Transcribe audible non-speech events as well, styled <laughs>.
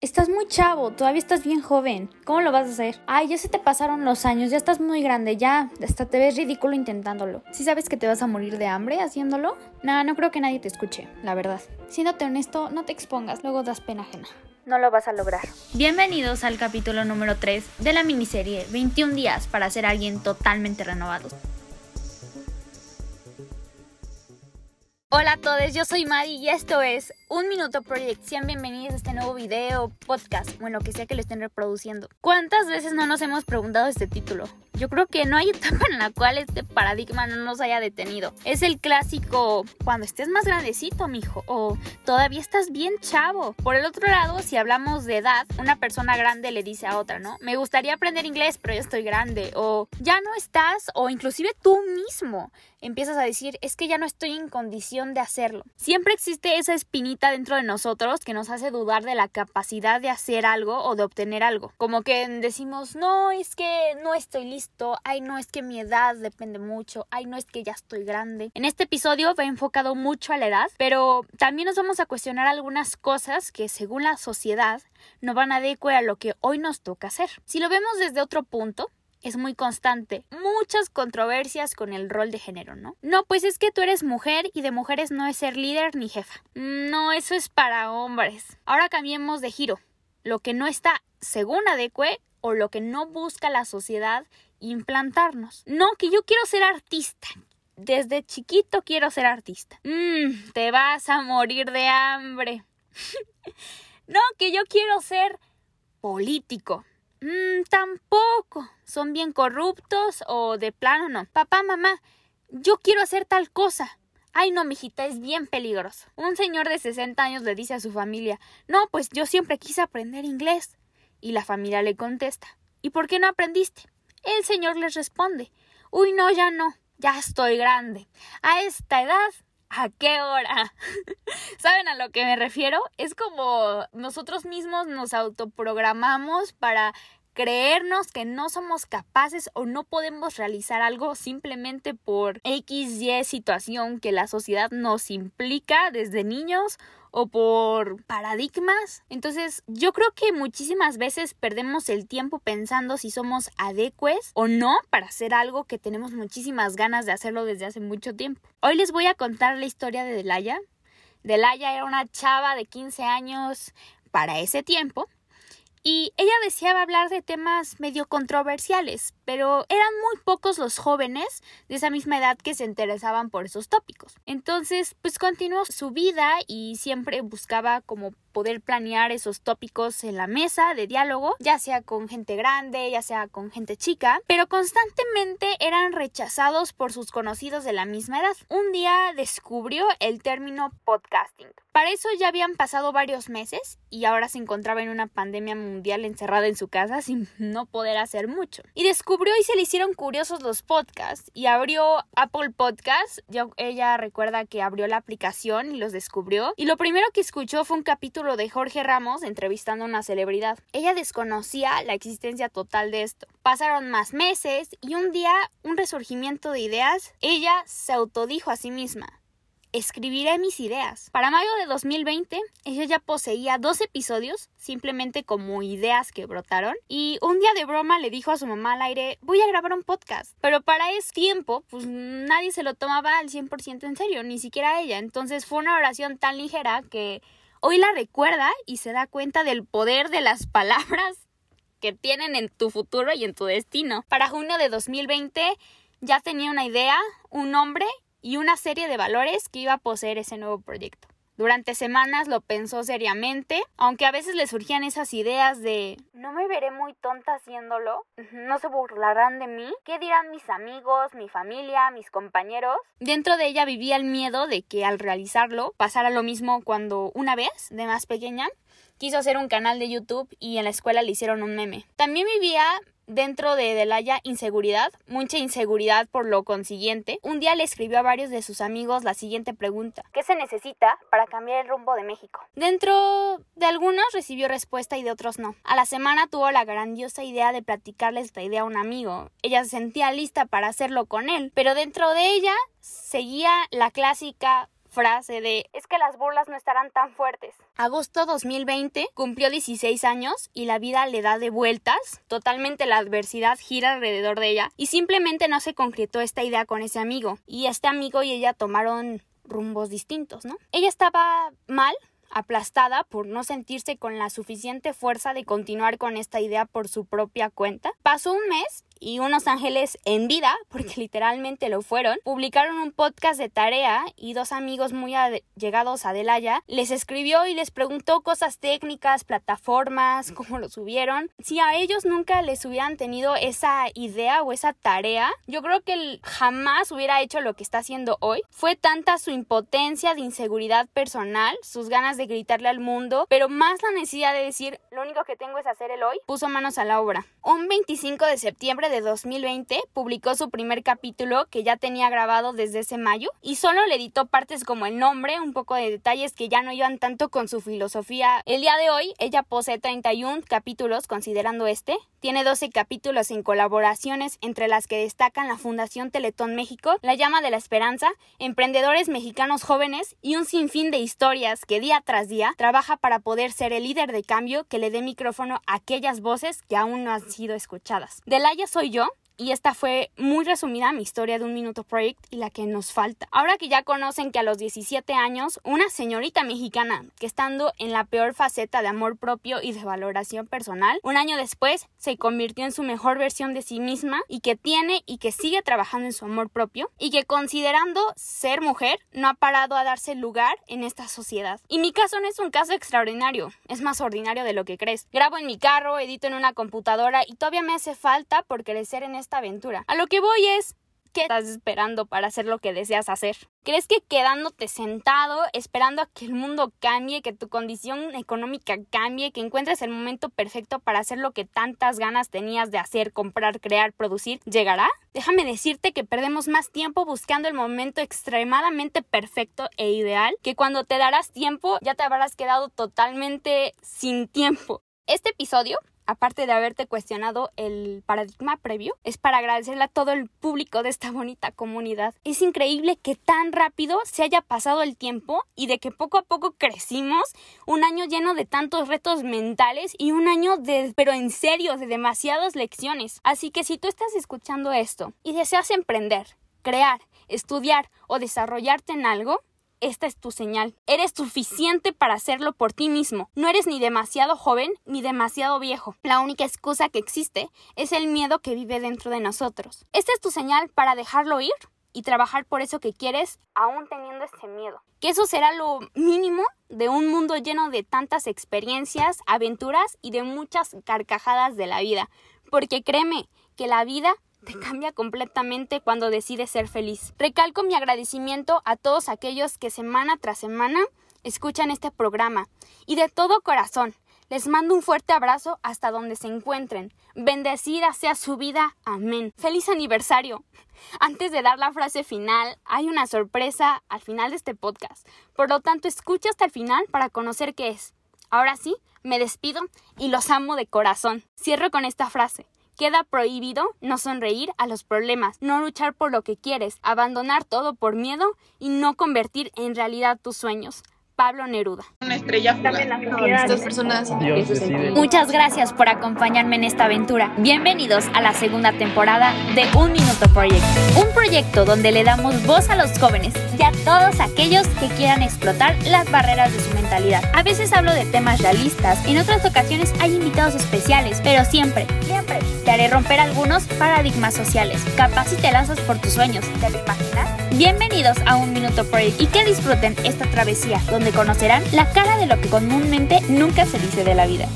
Estás muy chavo, todavía estás bien joven. ¿Cómo lo vas a hacer? Ay, ya se te pasaron los años, ya estás muy grande, ya. Hasta te ves ridículo intentándolo. ¿Sí sabes que te vas a morir de hambre haciéndolo? Nah, no creo que nadie te escuche, la verdad. Siéndote honesto, no te expongas, luego das pena ajena. No lo vas a lograr. Bienvenidos al capítulo número 3 de la miniserie 21 días para ser alguien totalmente renovado. Hola a todos, yo soy Madi y esto es Un Minuto Project. Sean bienvenidos a este nuevo video, podcast, bueno, que sea que lo estén reproduciendo. ¿Cuántas veces no nos hemos preguntado este título? Yo creo que no hay <laughs> etapa en la cual este paradigma no nos haya detenido. Es el clásico cuando estés más grandecito, mijo, o todavía estás bien chavo. Por el otro lado, si hablamos de edad, una persona grande le dice a otra, ¿no? Me gustaría aprender inglés, pero ya estoy grande, o ya no estás, o inclusive tú mismo empiezas a decir, es que ya no estoy en condición de hacerlo. Siempre existe esa espinita dentro de nosotros que nos hace dudar de la capacidad de hacer algo o de obtener algo. Como que decimos, no, es que no estoy listo, ay, no, es que mi edad depende mucho, ay, no, es que ya estoy grande. En este episodio va enfocado mucho a la edad, pero también nos vamos a cuestionar algunas cosas que según la sociedad no van a adecuar a lo que hoy nos toca hacer. Si lo vemos desde otro punto, es muy constante. Muchas controversias con el rol de género, ¿no? No, pues es que tú eres mujer y de mujeres no es ser líder ni jefa. No, eso es para hombres. Ahora cambiemos de giro. Lo que no está según adecue o lo que no busca la sociedad implantarnos. No, que yo quiero ser artista. Desde chiquito quiero ser artista. Mmm, te vas a morir de hambre. <laughs> no, que yo quiero ser político. Mmm, tampoco. Son bien corruptos o de plano no. Papá, mamá, yo quiero hacer tal cosa. Ay, no, mijita, es bien peligroso. Un señor de 60 años le dice a su familia, no, pues yo siempre quise aprender inglés. Y la familia le contesta, ¿y por qué no aprendiste? El señor les responde, uy, no, ya no, ya estoy grande. A esta edad ¿A qué hora? <laughs> ¿Saben a lo que me refiero? Es como nosotros mismos nos autoprogramamos para creernos que no somos capaces o no podemos realizar algo simplemente por X, Y situación que la sociedad nos implica desde niños o por paradigmas. Entonces, yo creo que muchísimas veces perdemos el tiempo pensando si somos adecues o no para hacer algo que tenemos muchísimas ganas de hacerlo desde hace mucho tiempo. Hoy les voy a contar la historia de Delaya. Delaya era una chava de 15 años para ese tiempo y ella deseaba hablar de temas medio controversiales, pero eran muy pocos los jóvenes de esa misma edad que se interesaban por esos tópicos. Entonces, pues continuó su vida y siempre buscaba como poder planear esos tópicos en la mesa de diálogo, ya sea con gente grande, ya sea con gente chica, pero constantemente eran rechazados por sus conocidos de la misma edad. Un día descubrió el término podcasting. Para eso ya habían pasado varios meses y ahora se encontraba en una pandemia mundial encerrada en su casa sin no poder hacer mucho. Y descubrió y se le hicieron curiosos los podcasts y abrió Apple Podcasts. ella recuerda que abrió la aplicación y los descubrió y lo primero que escuchó fue un capítulo de Jorge Ramos entrevistando a una celebridad. Ella desconocía la existencia total de esto. Pasaron más meses y un día, un resurgimiento de ideas, ella se autodijo a sí misma. Escribiré mis ideas. Para mayo de 2020, ella ya poseía dos episodios, simplemente como ideas que brotaron, y un día de broma le dijo a su mamá al aire, voy a grabar un podcast. Pero para ese tiempo, pues nadie se lo tomaba al 100% en serio, ni siquiera ella. Entonces fue una oración tan ligera que Hoy la recuerda y se da cuenta del poder de las <laughs> palabras que tienen en tu futuro y en tu destino. Para junio de 2020 ya tenía una idea, un nombre y una serie de valores que iba a poseer ese nuevo proyecto. Durante semanas lo pensó seriamente, aunque a veces le surgían esas ideas de no me veré muy tonta haciéndolo, no se burlarán de mí, ¿qué dirán mis amigos, mi familia, mis compañeros? Dentro de ella vivía el miedo de que al realizarlo pasara lo mismo cuando una vez, de más pequeña, quiso hacer un canal de YouTube y en la escuela le hicieron un meme. También vivía dentro de Delaya inseguridad, mucha inseguridad por lo consiguiente, un día le escribió a varios de sus amigos la siguiente pregunta. ¿Qué se necesita para cambiar el rumbo de México? Dentro de algunos recibió respuesta y de otros no. A la semana tuvo la grandiosa idea de platicarle esta idea a un amigo. Ella se sentía lista para hacerlo con él, pero dentro de ella seguía la clásica frase de es que las burlas no estarán tan fuertes. Agosto 2020 cumplió 16 años y la vida le da de vueltas, totalmente la adversidad gira alrededor de ella y simplemente no se concretó esta idea con ese amigo y este amigo y ella tomaron rumbos distintos, ¿no? Ella estaba mal, aplastada por no sentirse con la suficiente fuerza de continuar con esta idea por su propia cuenta. Pasó un mes y unos ángeles en vida, porque literalmente lo fueron, publicaron un podcast de tarea y dos amigos muy llegados a Delaya les escribió y les preguntó cosas técnicas, plataformas, cómo lo subieron. Si a ellos nunca les hubieran tenido esa idea o esa tarea, yo creo que jamás hubiera hecho lo que está haciendo hoy. Fue tanta su impotencia de inseguridad personal, sus ganas de gritarle al mundo, pero más la necesidad de decir, lo único que tengo es hacer el hoy, puso manos a la obra. Un 25 de septiembre de 2020 publicó su primer capítulo que ya tenía grabado desde ese mayo y solo le editó partes como el nombre, un poco de detalles que ya no iban tanto con su filosofía. El día de hoy ella posee 31 capítulos considerando este, tiene 12 capítulos en colaboraciones entre las que destacan la Fundación Teletón México, La Llama de la Esperanza, emprendedores mexicanos jóvenes y un sinfín de historias que día tras día trabaja para poder ser el líder de cambio que le dé micrófono a aquellas voces que aún no han sido escuchadas. Delaya soy yo y esta fue muy resumida mi historia de un minuto project y la que nos falta. Ahora que ya conocen que a los 17 años, una señorita mexicana que estando en la peor faceta de amor propio y de valoración personal, un año después se convirtió en su mejor versión de sí misma y que tiene y que sigue trabajando en su amor propio y que considerando ser mujer no ha parado a darse lugar en esta sociedad. Y mi caso no es un caso extraordinario, es más ordinario de lo que crees. Grabo en mi carro, edito en una computadora y todavía me hace falta por crecer en esta aventura. A lo que voy es, ¿qué estás esperando para hacer lo que deseas hacer? ¿Crees que quedándote sentado, esperando a que el mundo cambie, que tu condición económica cambie, que encuentres el momento perfecto para hacer lo que tantas ganas tenías de hacer, comprar, crear, producir, llegará? Déjame decirte que perdemos más tiempo buscando el momento extremadamente perfecto e ideal, que cuando te darás tiempo ya te habrás quedado totalmente sin tiempo. Este episodio aparte de haberte cuestionado el paradigma previo, es para agradecerle a todo el público de esta bonita comunidad. Es increíble que tan rápido se haya pasado el tiempo y de que poco a poco crecimos, un año lleno de tantos retos mentales y un año de, pero en serio, de demasiadas lecciones. Así que si tú estás escuchando esto y deseas emprender, crear, estudiar o desarrollarte en algo, esta es tu señal. Eres suficiente para hacerlo por ti mismo. No eres ni demasiado joven ni demasiado viejo. La única excusa que existe es el miedo que vive dentro de nosotros. Esta es tu señal para dejarlo ir y trabajar por eso que quieres aún teniendo ese miedo. Que eso será lo mínimo de un mundo lleno de tantas experiencias, aventuras y de muchas carcajadas de la vida. Porque créeme que la vida te cambia completamente cuando decides ser feliz. Recalco mi agradecimiento a todos aquellos que semana tras semana escuchan este programa y de todo corazón les mando un fuerte abrazo hasta donde se encuentren. Bendecida sea su vida. Amén. Feliz aniversario. Antes de dar la frase final, hay una sorpresa al final de este podcast. Por lo tanto, escucha hasta el final para conocer qué es. Ahora sí, me despido y los amo de corazón. Cierro con esta frase. Queda prohibido no sonreír a los problemas, no luchar por lo que quieres, abandonar todo por miedo y no convertir en realidad tus sueños. Pablo Neruda. Una estrella personas. Muchas gracias por acompañarme en esta aventura. Bienvenidos a la segunda temporada de Un Minuto Project. Un proyecto donde le damos voz a los jóvenes y a todos aquellos que quieran explotar las barreras de su mentalidad. A veces hablo de temas realistas, en otras ocasiones hay invitados especiales, pero siempre, siempre te haré romper algunos paradigmas sociales. Capaz si te lanzas por tus sueños, ¿te lo imaginas? Bienvenidos a Un Minuto Project y que disfruten esta travesía donde conocerán la cara de lo que comúnmente nunca se dice de la vida.